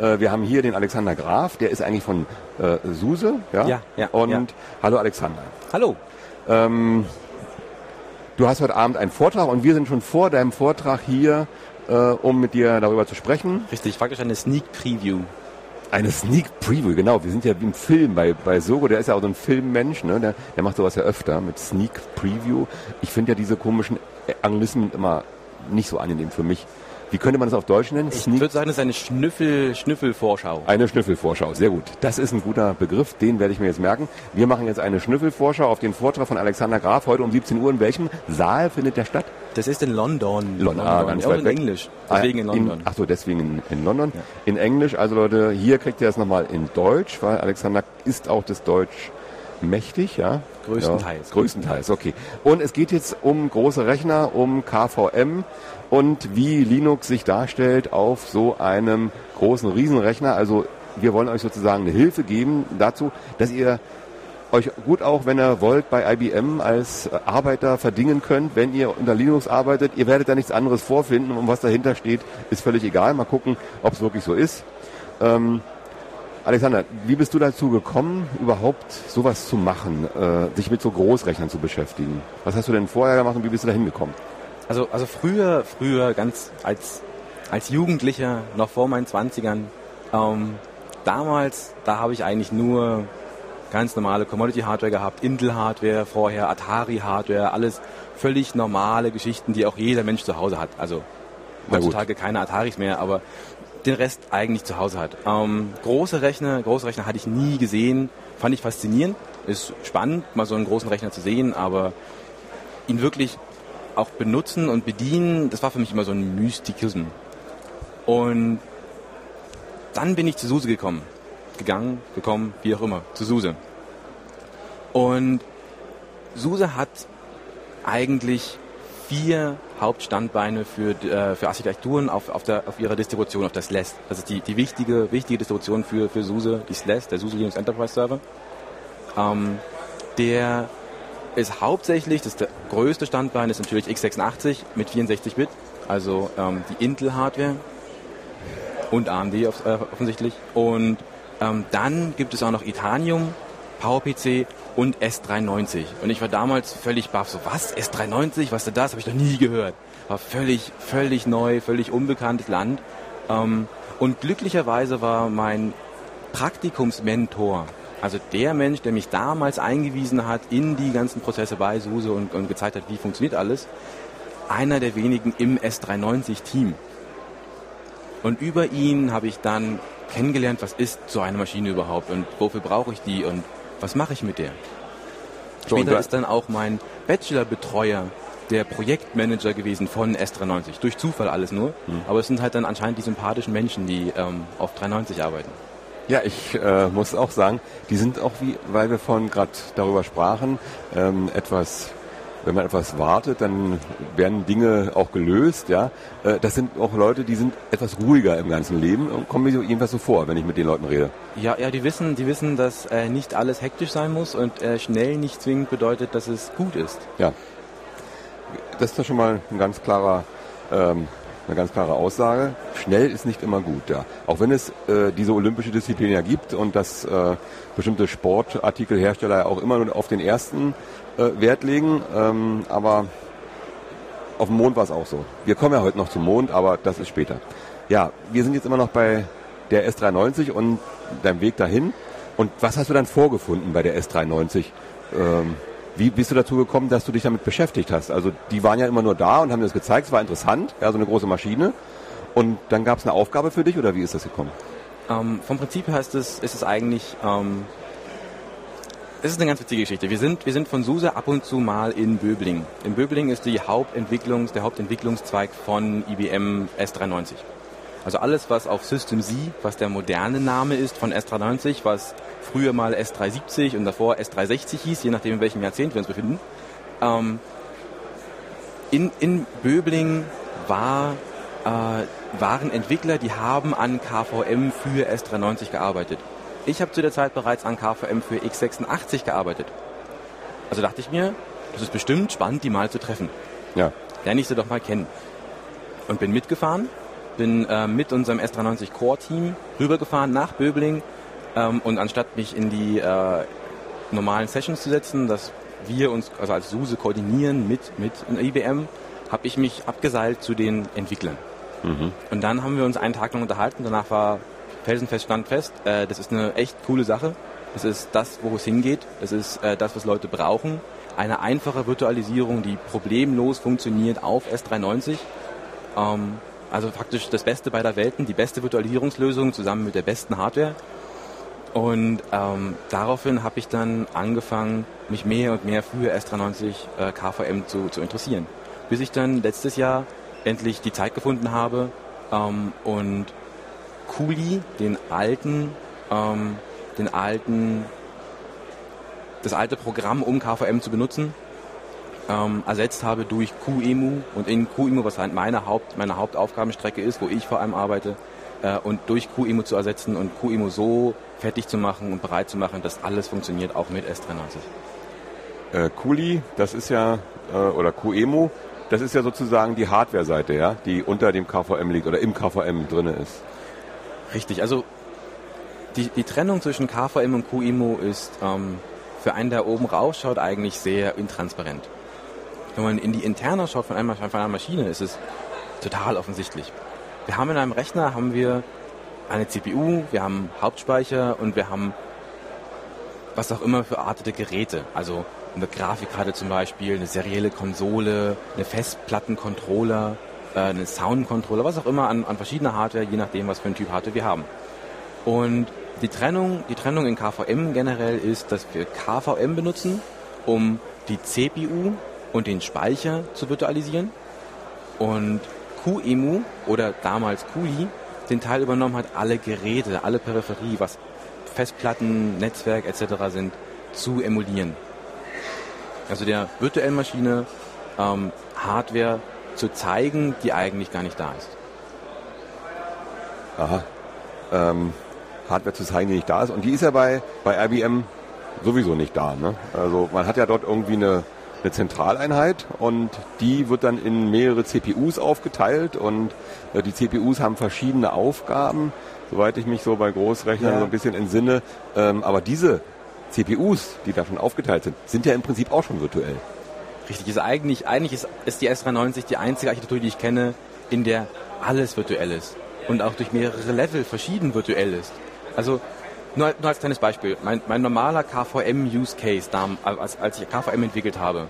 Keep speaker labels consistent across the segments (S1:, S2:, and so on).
S1: Äh, wir haben hier den Alexander Graf, der ist eigentlich von äh, Suse. Ja,
S2: Ja, ja,
S1: Und
S2: ja.
S1: hallo Alexander.
S2: Hallo.
S1: Ähm, du hast heute Abend einen Vortrag und wir sind schon vor deinem Vortrag hier, äh, um mit dir darüber zu sprechen.
S2: Richtig, praktisch eine Sneak Preview.
S1: Eine Sneak Preview, genau. Wir sind ja wie im Film bei, bei Sogo, der ist ja auch so ein Filmmensch, ne? Der, der macht sowas ja öfter mit Sneak Preview. Ich finde ja diese komischen Anglizismen immer nicht so angenehm für mich. Wie könnte man das auf Deutsch nennen?
S2: Ich würde sagen, das ist eine Schnüffel, Schnüffelvorschau.
S1: Eine Schnüffelvorschau, sehr gut. Das ist ein guter Begriff, den werde ich mir jetzt merken. Wir machen jetzt eine Schnüffelvorschau auf den Vortrag von Alexander Graf heute um 17 Uhr. In welchem Saal findet der statt?
S2: Das ist in London.
S1: London, ah, ganz weit
S2: in
S1: weg.
S2: Englisch. Deswegen in London.
S1: ach so, deswegen in, in London. In Englisch, also Leute, hier kriegt ihr das nochmal in Deutsch, weil Alexander ist auch das Deutsch mächtig, ja?
S2: Größtenteils.
S1: Ja, größtenteils, okay. Und es geht jetzt um große Rechner, um KVM und wie Linux sich darstellt auf so einem großen Riesenrechner. Also wir wollen euch sozusagen eine Hilfe geben dazu, dass ihr euch gut auch, wenn ihr wollt, bei IBM als Arbeiter verdingen könnt, wenn ihr unter Linux arbeitet. Ihr werdet da nichts anderes vorfinden und was dahinter steht, ist völlig egal. Mal gucken, ob es wirklich so ist. Ähm, Alexander, wie bist du dazu gekommen, überhaupt sowas zu machen, äh, sich mit so Großrechnern zu beschäftigen? Was hast du denn vorher gemacht und wie bist du da hingekommen?
S2: Also, also früher, früher, ganz als, als Jugendlicher, noch vor meinen 20ern, ähm, damals, da habe ich eigentlich nur ganz normale Commodity-Hardware gehabt, Intel-Hardware vorher, Atari-Hardware, alles völlig normale Geschichten, die auch jeder Mensch zu Hause hat. Also heutzutage keine Ataris mehr, aber den Rest eigentlich zu Hause hat. Ähm, große Rechner, große Rechner hatte ich nie gesehen, fand ich faszinierend. Ist spannend, mal so einen großen Rechner zu sehen, aber ihn wirklich auch benutzen und bedienen, das war für mich immer so ein Mystikism. Und dann bin ich zu Suse gekommen. Gegangen, gekommen, wie auch immer, zu Suse. Und Suse hat eigentlich vier Hauptstandbeine für, äh, für Architekturen auf, auf, der, auf ihrer Distribution, auf der SLES. Das ist die, die wichtige, wichtige Distribution für, für SUSE, die SLES, der SUSE Linux Enterprise Server. Ähm, der ist hauptsächlich, das der größte Standbein, ist natürlich x86 mit 64-Bit, also ähm, die Intel-Hardware und AMD äh, offensichtlich. Und ähm, dann gibt es auch noch Itanium, PowerPC und S390. Und ich war damals völlig baff, so was, S390, was ist denn das? Habe ich noch nie gehört. War völlig, völlig neu, völlig unbekanntes Land. Ähm, und glücklicherweise war mein Praktikumsmentor, also der Mensch, der mich damals eingewiesen hat in die ganzen Prozesse bei SUSE und, und gezeigt hat, wie funktioniert alles, einer der wenigen im S390-Team. Und über ihn habe ich dann kennengelernt, was ist so eine Maschine überhaupt und wofür brauche ich die und was mache ich mit der. Später ist dann auch mein Bachelor-Betreuer der Projektmanager gewesen von S390. Durch Zufall alles nur.
S1: Hm.
S2: Aber es sind halt dann anscheinend die sympathischen Menschen, die ähm, auf 390 arbeiten.
S1: Ja, ich äh, muss auch sagen, die sind auch wie, weil wir vorhin gerade darüber sprachen, ähm, etwas, wenn man etwas wartet, dann werden Dinge auch gelöst, ja. Äh, das sind auch Leute, die sind etwas ruhiger im ganzen Leben und kommen mir so jedenfalls so vor, wenn ich mit den Leuten rede.
S2: Ja, ja, die wissen, die wissen, dass äh, nicht alles hektisch sein muss und äh, schnell nicht zwingend bedeutet, dass es gut ist.
S1: Ja. Das ist doch schon mal ein ganz klarer, ähm, eine ganz klare Aussage. Schnell ist nicht immer gut, ja. Auch wenn es äh, diese olympische Disziplin ja gibt und dass äh, bestimmte Sportartikelhersteller auch immer nur auf den ersten äh, Wert legen, ähm, aber auf dem Mond war es auch so. Wir kommen ja heute noch zum Mond, aber das ist später. Ja, wir sind jetzt immer noch bei der S390 und deinem Weg dahin. Und was hast du dann vorgefunden bei der S390? Ähm, wie bist du dazu gekommen, dass du dich damit beschäftigt hast? Also die waren ja immer nur da und haben dir das gezeigt, es war interessant, ja, so eine große Maschine. Und dann gab es eine Aufgabe für dich oder wie ist das gekommen?
S2: Ähm, vom Prinzip her ist es, ist es eigentlich, ähm, es ist eine ganz witzige Geschichte. Wir sind, wir sind von SUSE ab und zu mal in Böbling. In Böbling ist die Hauptentwicklungs, der Hauptentwicklungszweig von IBM S390. Also alles, was auf System Z, was der moderne Name ist von S390, was früher mal S370 und davor S360 hieß, je nachdem in welchem Jahrzehnt wir uns befinden. Ähm, in, in Böbling war, äh, waren Entwickler, die haben an KVM für S390 gearbeitet. Ich habe zu der Zeit bereits an KVM für x86 gearbeitet. Also dachte ich mir, das ist bestimmt spannend, die mal zu treffen.
S1: Ja.
S2: Lerne ich sie doch mal kennen. Und bin mitgefahren bin äh, mit unserem S390 Core Team rübergefahren nach Böbling ähm, und anstatt mich in die äh, normalen Sessions zu setzen, dass wir uns also als SUSE koordinieren mit, mit IBM, habe ich mich abgeseilt zu den Entwicklern. Mhm. Und dann haben wir uns einen Tag lang unterhalten. Danach war felsenfest, stand fest, äh, das ist eine echt coole Sache. Das ist das, wo es hingeht. Das ist äh, das, was Leute brauchen. Eine einfache Virtualisierung, die problemlos funktioniert auf S390. Ähm, also faktisch das Beste beider Welten, die beste Virtualisierungslösung zusammen mit der besten Hardware. Und ähm, daraufhin habe ich dann angefangen, mich mehr und mehr für S390 äh, KVM zu, zu interessieren. Bis ich dann letztes Jahr endlich die Zeit gefunden habe ähm, und Kuli, den alten, ähm, den alten, das alte Programm, um KVM zu benutzen, ähm, ersetzt habe durch QEMU und in QEMU, was halt meine, Haupt, meine Hauptaufgabenstrecke ist, wo ich vor allem arbeite, äh, und durch QEMU zu ersetzen und QEMU so fertig zu machen und bereit zu machen, dass alles funktioniert, auch mit S390.
S1: Äh, Kuli, das ist ja, äh, oder QEMU, das ist ja sozusagen die Hardware-Seite, ja, die unter dem KVM liegt oder im KVM drin ist.
S2: Richtig, also die, die Trennung zwischen KVM und QEMU ist ähm, für einen, der oben rausschaut, eigentlich sehr intransparent. Wenn man in die Interna schaut von einer, von einer Maschine, ist es total offensichtlich. Wir haben in einem Rechner haben wir eine CPU, wir haben Hauptspeicher und wir haben was auch immer für artete Geräte. Also eine Grafikkarte zum Beispiel, eine serielle Konsole, eine Festplattencontroller, äh, einen Soundcontroller, was auch immer an, an verschiedener Hardware, je nachdem, was für ein Typ Hardware wir haben. Und die Trennung, die Trennung in KVM generell ist, dass wir KVM benutzen, um die CPU und den Speicher zu virtualisieren. Und QEMU oder damals QI den Teil übernommen hat, alle Geräte, alle Peripherie, was Festplatten, Netzwerk etc. sind, zu emulieren. Also der virtuellen Maschine ähm, Hardware zu zeigen, die eigentlich gar nicht da ist.
S1: Aha. Ähm, Hardware zu zeigen, die nicht da ist. Und die ist ja bei, bei IBM sowieso nicht da. Ne? Also man hat ja dort irgendwie eine, eine Zentraleinheit und die wird dann in mehrere CPUs aufgeteilt und äh, die CPUs haben verschiedene Aufgaben, soweit ich mich so bei Großrechnern ja. so ein bisschen entsinne. Ähm, aber diese CPUs, die da schon aufgeteilt sind, sind ja im Prinzip auch schon virtuell.
S2: Richtig, ist eigentlich, eigentlich ist, ist die S390 die einzige Architektur, die ich kenne, in der alles virtuell ist und auch durch mehrere Level verschieden virtuell ist. Also nur, nur als kleines Beispiel, mein, mein normaler KVM-Use-Case, als, als ich KVM entwickelt habe,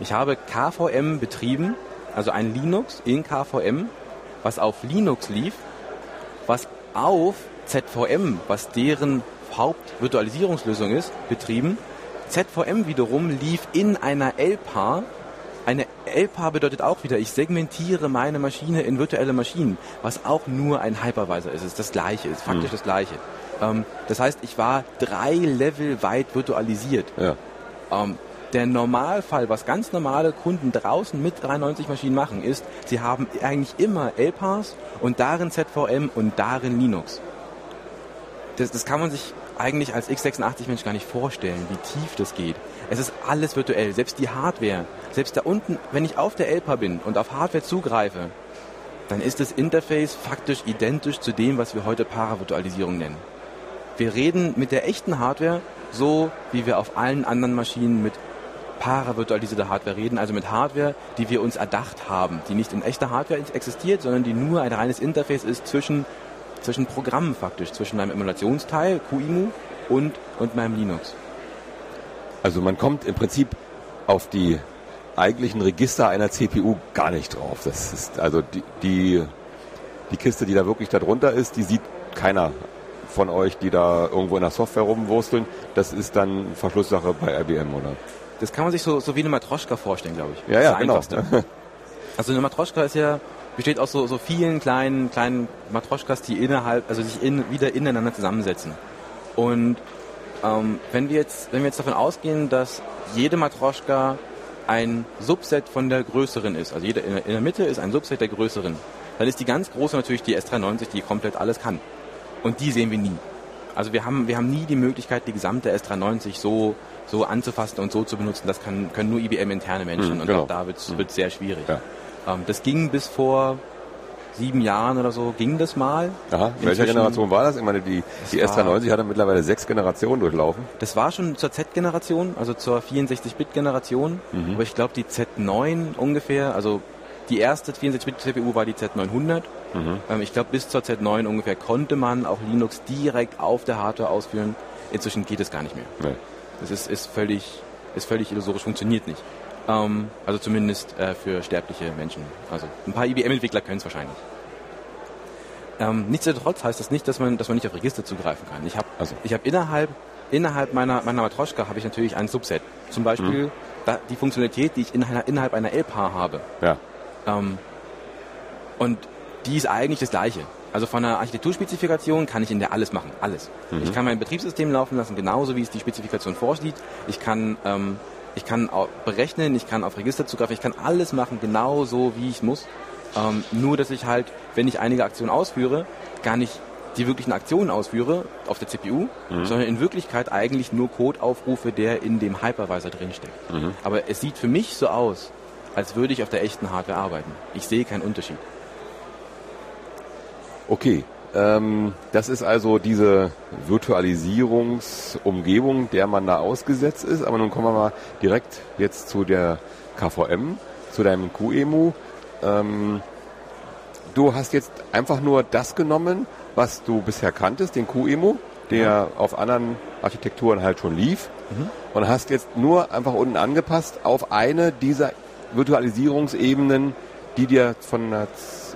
S2: ich habe KVM betrieben, also ein Linux in KVM, was auf Linux lief, was auf ZVM, was deren Hauptvirtualisierungslösung ist, betrieben. ZVM wiederum lief in einer LPAR. Eine LPAR bedeutet auch wieder, ich segmentiere meine Maschine in virtuelle Maschinen, was auch nur ein Hypervisor ist. Es ist das gleiche, ist faktisch hm. das gleiche. Ähm, das heißt, ich war drei Level weit virtualisiert. Ja. Ähm, der Normalfall, was ganz normale Kunden draußen mit 93 Maschinen machen, ist, sie haben eigentlich immer LPARs und darin ZVM und darin Linux. Das, das kann man sich eigentlich als x86-Mensch gar nicht vorstellen, wie tief das geht. Es ist alles virtuell, selbst die Hardware. Selbst da unten, wenn ich auf der LPA bin und auf Hardware zugreife, dann ist das Interface faktisch identisch zu dem, was wir heute Paravirtualisierung nennen. Wir reden mit der echten Hardware so, wie wir auf allen anderen Maschinen mit paravirtualisierter Hardware reden, also mit Hardware, die wir uns erdacht haben, die nicht in echter Hardware existiert, sondern die nur ein reines Interface ist zwischen zwischen Programmen faktisch, zwischen meinem Emulationsteil, QEMU, und, und meinem Linux.
S1: Also man kommt im Prinzip auf die eigentlichen Register einer CPU gar nicht drauf. Das ist also die, die, die Kiste, die da wirklich darunter ist, die sieht keiner von euch, die da irgendwo in der Software rumwursteln. Das ist dann Verschlusssache bei IBM, oder?
S2: Das kann man sich so, so wie eine Matroschka vorstellen, glaube ich.
S1: Ja, ja, genau.
S2: Also eine Matroschka ist ja besteht aus so, so vielen kleinen, kleinen Matroschkas, die innerhalb, also sich in, wieder ineinander zusammensetzen. Und ähm, wenn wir jetzt, wenn wir jetzt davon ausgehen, dass jede Matroschka ein Subset von der größeren ist, also jede, in, der, in der Mitte ist ein Subset der größeren, dann ist die ganz große natürlich die S390, die komplett alles kann. Und die sehen wir nie. Also wir haben, wir haben nie die Möglichkeit, die gesamte S390 so, so anzufassen und so zu benutzen. Das kann, können nur IBM-interne Menschen. Hm, und genau. auch da wird es hm. sehr schwierig. Ja. Ähm, das ging bis vor sieben Jahren oder so ging das mal.
S1: Aha, welcher Generation war das? Ich meine, die, die S390 hat mittlerweile sechs Generationen durchlaufen.
S2: Das war schon zur Z-Generation, also zur 64-Bit-Generation. Mhm. Aber ich glaube, die Z9 ungefähr, also die erste 64-Bit-CPU war die Z900. Mhm. Ähm, ich glaube, bis zur Z9 ungefähr konnte man auch Linux direkt auf der Hardware ausführen. Inzwischen geht es gar nicht mehr. Nee. Das ist, ist, völlig, ist völlig illusorisch, funktioniert nicht. Ähm, also zumindest äh, für sterbliche Menschen. Also ein paar IBM-Entwickler können es wahrscheinlich. Ähm, nichtsdestotrotz heißt das nicht, dass man, dass man nicht auf Register zugreifen kann. Ich habe also. hab innerhalb, innerhalb meiner, meiner Matroschka habe ich natürlich ein Subset. Zum Beispiel mhm. da, die Funktionalität, die ich in einer, innerhalb einer LPAR habe.
S1: Ja.
S2: Ähm, und die ist eigentlich das gleiche. Also von der Architekturspezifikation kann ich in der alles machen, alles. Mhm. Ich kann mein Betriebssystem laufen lassen, genauso wie es die Spezifikation vorsieht. Ich kann ähm, ich kann auch berechnen, ich kann auf Register zugreifen, ich kann alles machen, genau so wie ich muss. Ähm, nur, dass ich halt, wenn ich einige Aktionen ausführe, gar nicht die wirklichen Aktionen ausführe auf der CPU, mhm. sondern in Wirklichkeit eigentlich nur Code aufrufe, der in dem Hypervisor drinsteckt. Mhm. Aber es sieht für mich so aus, als würde ich auf der echten Hardware arbeiten. Ich sehe keinen Unterschied.
S1: Okay, das ist also diese Virtualisierungsumgebung, der man da ausgesetzt ist. Aber nun kommen wir mal direkt jetzt zu der KVM, zu deinem QEMU. Ähm, du hast jetzt einfach nur das genommen, was du bisher kanntest, den QEMU, der ja. auf anderen Architekturen halt schon lief. Mhm. Und hast jetzt nur einfach unten angepasst auf eine dieser Virtualisierungsebenen, die dir von der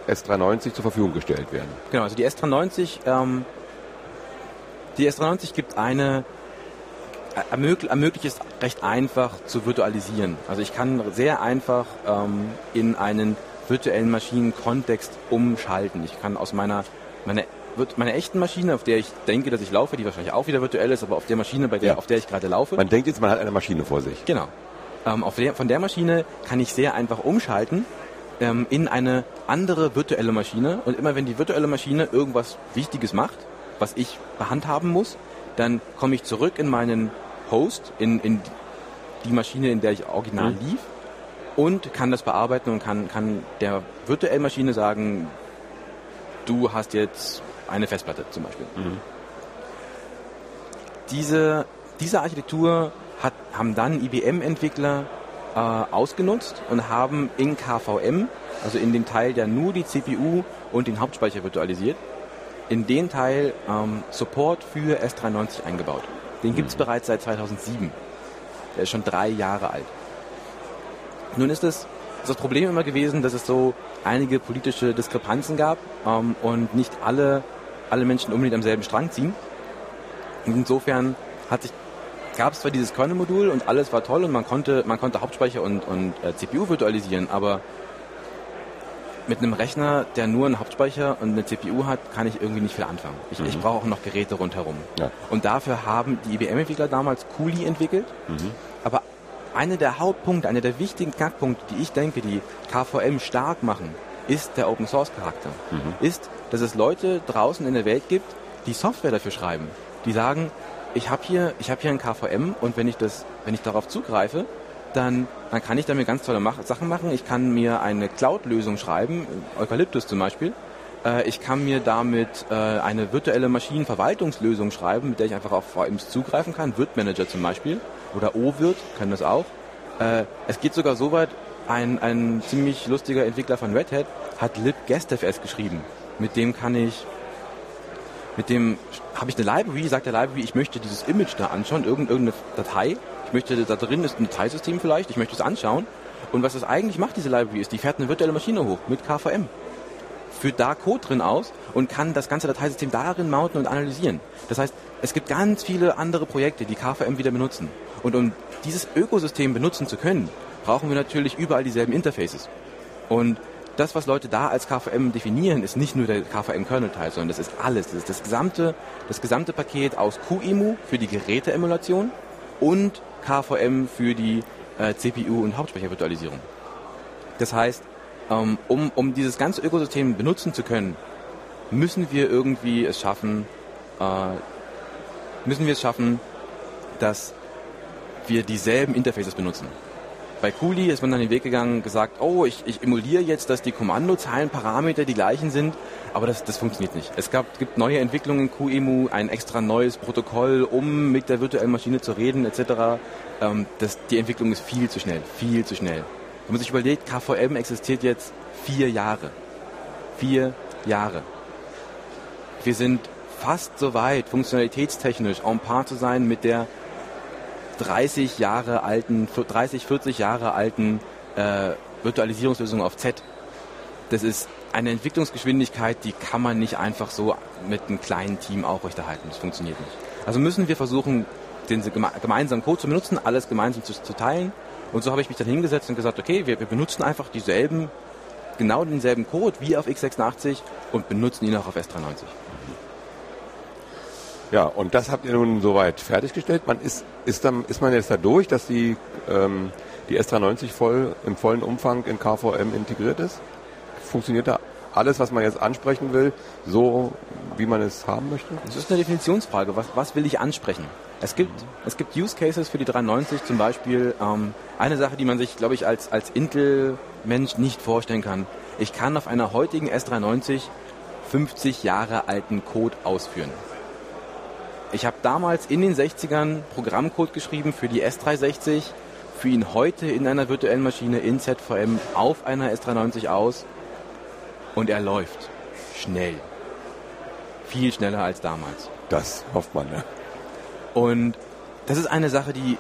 S1: S390 zur Verfügung gestellt werden.
S2: Genau, also die S390, ähm, die S390 gibt eine äh, ermöglicht, ermöglicht es recht einfach zu virtualisieren. Also ich kann sehr einfach ähm, in einen virtuellen Maschinenkontext umschalten. Ich kann aus meiner, meiner meine echten Maschine, auf der ich denke, dass ich laufe, die wahrscheinlich auch wieder virtuell ist, aber auf der Maschine, bei der, ja. auf der ich gerade laufe.
S1: Man denkt jetzt, man hat eine Maschine vor sich.
S2: Genau. Ähm, der, von der Maschine kann ich sehr einfach umschalten ähm, in eine andere virtuelle Maschine. Und immer wenn die virtuelle Maschine irgendwas Wichtiges macht, was ich behandhaben muss, dann komme ich zurück in meinen Host, in, in die Maschine, in der ich original mhm. lief und kann das bearbeiten und kann, kann der virtuellen Maschine sagen, du hast jetzt eine Festplatte zum Beispiel. Mhm. Diese, diese Architektur hat, haben dann IBM-Entwickler äh, ausgenutzt und haben in KVM, also in dem Teil, der nur die CPU und den Hauptspeicher virtualisiert, in den Teil ähm, Support für S390 eingebaut. Den gibt es mhm. bereits seit 2007. Der ist schon drei Jahre alt. Nun ist es das Problem immer gewesen, dass es so einige politische Diskrepanzen gab ähm, und nicht alle, alle Menschen unbedingt am selben Strang ziehen. Und insofern hat sich gab es zwar dieses Kernel-Modul und alles war toll und man konnte, man konnte Hauptspeicher und, und äh, CPU virtualisieren, aber mit einem Rechner, der nur einen Hauptspeicher und eine CPU hat, kann ich irgendwie nicht viel anfangen. Ich, mhm. ich brauche auch noch Geräte rundherum. Ja. Und dafür haben die IBM-Entwickler damals Kuli entwickelt. Mhm. Aber einer der Hauptpunkte, einer der wichtigen Knackpunkte, die ich denke, die KVM stark machen, ist der Open Source Charakter. Mhm. Ist, dass es Leute draußen in der Welt gibt, die Software dafür schreiben. Die sagen, ich habe hier, ich habe hier ein KVM und wenn ich das, wenn ich darauf zugreife, dann, dann kann ich damit ganz tolle Mach Sachen machen. Ich kann mir eine Cloud-Lösung schreiben, Eukalyptus zum Beispiel. Äh, ich kann mir damit äh, eine virtuelle Maschinenverwaltungslösung schreiben, mit der ich einfach auf VMs zugreifen kann. Wirt-Manager zum Beispiel oder O-Wirt kann das auch. Äh, es geht sogar so weit, ein, ein ziemlich lustiger Entwickler von Red Hat hat libguestfs geschrieben. Mit dem kann ich mit dem habe ich eine Library, sagt der Library, ich möchte dieses Image da anschauen, irgendeine Datei. Ich möchte, da drin ist ein Dateisystem vielleicht, ich möchte es anschauen. Und was das eigentlich macht, diese Library, ist, die fährt eine virtuelle Maschine hoch mit KVM. Führt da Code drin aus und kann das ganze Dateisystem darin mounten und analysieren. Das heißt, es gibt ganz viele andere Projekte, die KVM wieder benutzen. Und um dieses Ökosystem benutzen zu können, brauchen wir natürlich überall dieselben Interfaces. Und das, was Leute da als KVM definieren, ist nicht nur der KVM-Kernel-Teil, sondern das ist alles. Das ist das gesamte, das gesamte Paket aus QEMU für die Geräteemulation und KVM für die äh, CPU- und Hauptspeichervirtualisierung. Das heißt, ähm, um, um dieses ganze Ökosystem benutzen zu können, müssen wir irgendwie es schaffen, äh, müssen wir es schaffen, dass wir dieselben Interfaces benutzen. Bei Kuli ist man dann den Weg gegangen, gesagt, oh, ich, ich emuliere jetzt, dass die Kommandozeilenparameter die gleichen sind, aber das, das funktioniert nicht. Es gab, gibt neue Entwicklungen in QEMU, ein extra neues Protokoll, um mit der virtuellen Maschine zu reden, etc. Ähm, das, die Entwicklung ist viel zu schnell, viel zu schnell. Wenn man sich überlegt, KVM existiert jetzt vier Jahre. Vier Jahre. Wir sind fast so weit, funktionalitätstechnisch en par zu sein mit der 30 Jahre alten, 30, 40 Jahre alten äh, Virtualisierungslösung auf Z. Das ist eine Entwicklungsgeschwindigkeit, die kann man nicht einfach so mit einem kleinen Team aufrechterhalten. Das funktioniert nicht. Also müssen wir versuchen, den gemeinsamen Code zu benutzen, alles gemeinsam zu, zu teilen. Und so habe ich mich dann hingesetzt und gesagt, okay, wir, wir benutzen einfach dieselben, genau denselben Code wie auf x86 und benutzen ihn auch auf S390.
S1: Ja, und das habt ihr nun soweit fertiggestellt. Man ist, ist, dann, ist man jetzt da durch, dass die, ähm, die S390 voll, im vollen Umfang in KVM integriert ist? Funktioniert da alles, was man jetzt ansprechen will, so wie man es haben möchte?
S2: Das ist eine Definitionsfrage. Was, was will ich ansprechen? Es gibt, es gibt Use Cases für die 390, zum Beispiel ähm, eine Sache, die man sich, glaube ich, als, als Intel-Mensch nicht vorstellen kann. Ich kann auf einer heutigen S390 50 Jahre alten Code ausführen. Ich habe damals in den 60ern Programmcode geschrieben für die S360, für ihn heute in einer virtuellen Maschine in ZVM auf einer S390 aus und er läuft schnell. Viel schneller als damals.
S1: Das hofft man, ja.
S2: Und das ist eine Sache, die,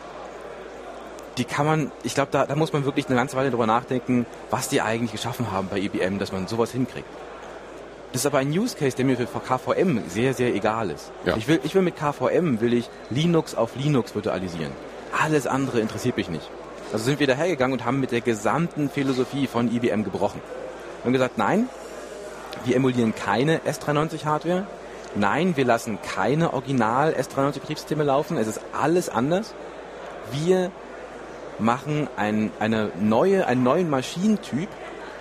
S2: die kann man, ich glaube, da, da muss man wirklich eine ganze Weile drüber nachdenken, was die eigentlich geschaffen haben bei IBM, dass man sowas hinkriegt. Das ist aber ein Use Case, der mir für KVM sehr, sehr egal ist. Ja. Ich, will, ich will mit KVM will ich Linux auf Linux virtualisieren. Alles andere interessiert mich nicht. Also sind wir dahergegangen und haben mit der gesamten Philosophie von IBM gebrochen. Wir haben gesagt, nein, wir emulieren keine S390 Hardware. Nein, wir lassen keine Original S390 Betriebssysteme laufen. Es ist alles anders. Wir machen ein, eine neue, einen neuen Maschinentyp,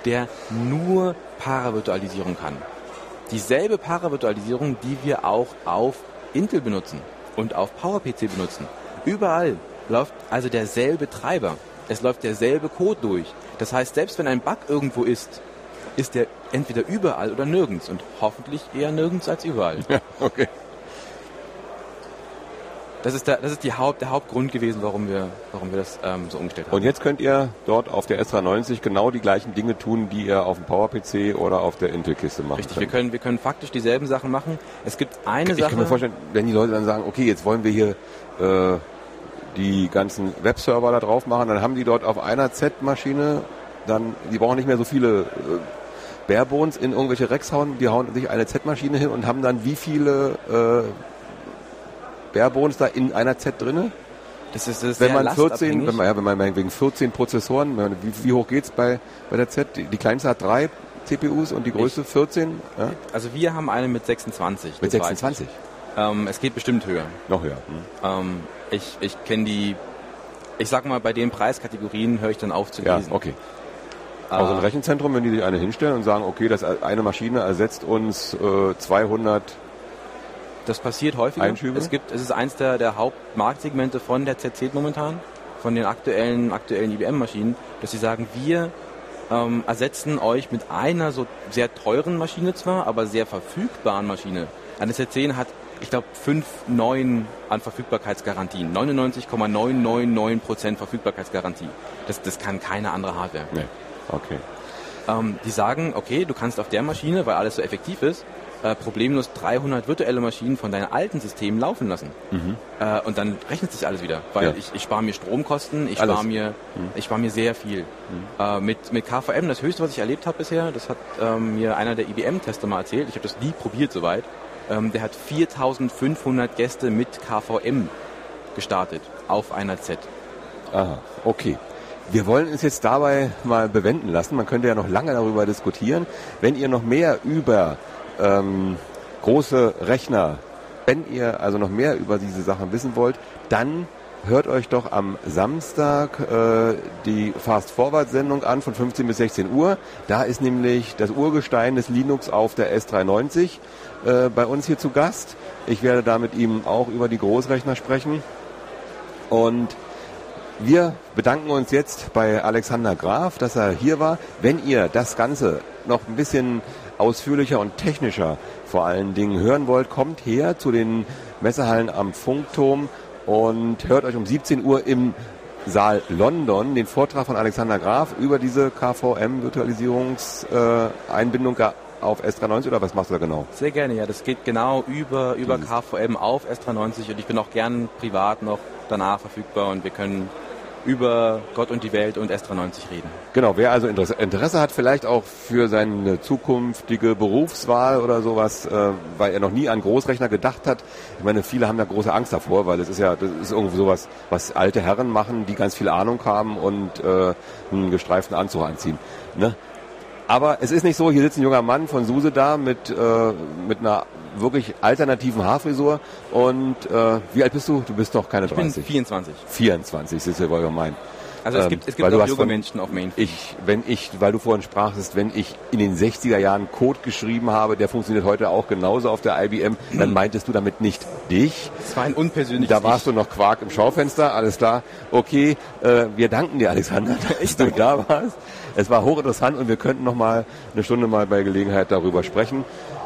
S2: der nur Paravirtualisierung kann dieselbe Paravirtualisierung, die wir auch auf Intel benutzen und auf PowerPC benutzen. Überall läuft also derselbe Treiber. Es läuft derselbe Code durch. Das heißt, selbst wenn ein Bug irgendwo ist, ist der entweder überall oder nirgends und hoffentlich eher nirgends als überall.
S1: Ja, okay.
S2: Das ist, der, das ist die Haupt, der Hauptgrund gewesen, warum wir, warum wir das ähm, so umgestellt haben.
S1: Und jetzt könnt ihr dort auf der S390 genau die gleichen Dinge tun, die ihr auf dem PowerPC oder auf der Intel-Kiste macht.
S2: Richtig, könnt. wir können, wir können faktisch dieselben Sachen machen. Es gibt eine
S1: ich
S2: Sache...
S1: Ich kann mir vorstellen, wenn die Leute dann sagen, okay, jetzt wollen wir hier äh, die ganzen Webserver da drauf machen, dann haben die dort auf einer Z-Maschine, dann, die brauchen nicht mehr so viele... Äh, Barebones in irgendwelche Racks hauen, die hauen sich eine Z-Maschine hin und haben dann wie viele äh, Barebones da in einer Z drinne?
S2: Das ist, das
S1: wenn man 14, wenn man, ja, wenn man wegen 14 Prozessoren, wie, wie hoch geht's bei, bei der Z? Die, die kleinste hat drei CPUs und die größte ich, 14?
S2: Ja? Also wir haben eine mit 26.
S1: Mit 26?
S2: Ähm, es geht bestimmt höher.
S1: Noch höher.
S2: Hm. Ähm, ich ich kenne die, ich sag mal, bei den Preiskategorien höre ich dann auf zu lesen.
S1: Ja, okay. Also ein Rechenzentrum, wenn die sich eine hinstellen und sagen, okay, das eine Maschine ersetzt uns äh, 200
S2: das passiert häufig.
S1: Einschübe?
S2: Es gibt, es ist eins der, der Hauptmarktsegmente von der ZC momentan, von den aktuellen, aktuellen IBM-Maschinen, dass sie sagen, wir ähm, ersetzen euch mit einer so sehr teuren Maschine zwar, aber sehr verfügbaren Maschine. Eine Z10 hat, ich glaube, 5, 9 an Verfügbarkeitsgarantien. 99,999% Verfügbarkeitsgarantie. Das, das kann keine andere Hardware.
S1: Nee. Okay.
S2: Ähm, die sagen, okay, du kannst auf der Maschine, weil alles so effektiv ist, äh, problemlos 300 virtuelle Maschinen von deinen alten Systemen laufen lassen. Mhm. Äh, und dann rechnet sich alles wieder, weil ja. ich, ich spare mir Stromkosten, ich spare mir, mhm. ich spare mir sehr viel. Mhm. Äh, mit, mit KVM, das höchste, was ich erlebt habe bisher, das hat ähm, mir einer der IBM-Tester mal erzählt, ich habe das nie probiert soweit, ähm, der hat 4500 Gäste mit KVM gestartet auf einer Z.
S1: Aha, okay. Wir wollen es jetzt dabei mal bewenden lassen. Man könnte ja noch lange darüber diskutieren. Wenn ihr noch mehr über ähm, große Rechner. Wenn ihr also noch mehr über diese Sachen wissen wollt, dann hört euch doch am Samstag äh, die Fast Forward Sendung an von 15 bis 16 Uhr. Da ist nämlich das Urgestein des Linux auf der S390 äh, bei uns hier zu Gast. Ich werde da mit ihm auch über die Großrechner sprechen. Und wir bedanken uns jetzt bei Alexander Graf, dass er hier war. Wenn ihr das Ganze noch ein bisschen ausführlicher und technischer vor allen Dingen hören wollt, kommt her zu den Messehallen am Funkturm und hört euch um 17 Uhr im Saal London den Vortrag von Alexander Graf über diese KVM-Virtualisierungseinbindung äh, auf S390 oder was machst du da genau?
S2: Sehr gerne, ja. Das geht genau über, über KVM auf S390 und ich bin auch gern privat noch danach verfügbar und wir können über Gott und die Welt und S390 reden.
S1: Genau, wer also Interesse hat, vielleicht auch für seine zukünftige Berufswahl oder sowas, äh, weil er noch nie an Großrechner gedacht hat. Ich meine, viele haben da große Angst davor, weil es ist ja, das ist irgendwie sowas, was alte Herren machen, die ganz viel Ahnung haben und äh, einen gestreiften Anzug anziehen. Ne? Aber es ist nicht so, hier sitzt ein junger Mann von Suse da mit, äh, mit einer wirklich alternativen Haarfrisur. Und äh, wie alt bist du? Du bist doch keine 30.
S2: Ich bin 24.
S1: 24, das ist ja wohl gemein.
S2: Also es gibt, es gibt auch junge Menschen auf Mainframe.
S1: Ich, wenn ich, weil du vorhin sprachst, wenn ich in den 60er Jahren Code geschrieben habe, der funktioniert heute auch genauso auf der IBM, dann meintest du damit nicht dich.
S2: Das war ein unpersönliches
S1: Da warst ich. du noch Quark im Schaufenster, alles klar. Okay, äh, wir danken dir, Alexander, dass du da warst. Es war hochinteressant und wir könnten noch mal eine Stunde mal bei Gelegenheit darüber sprechen.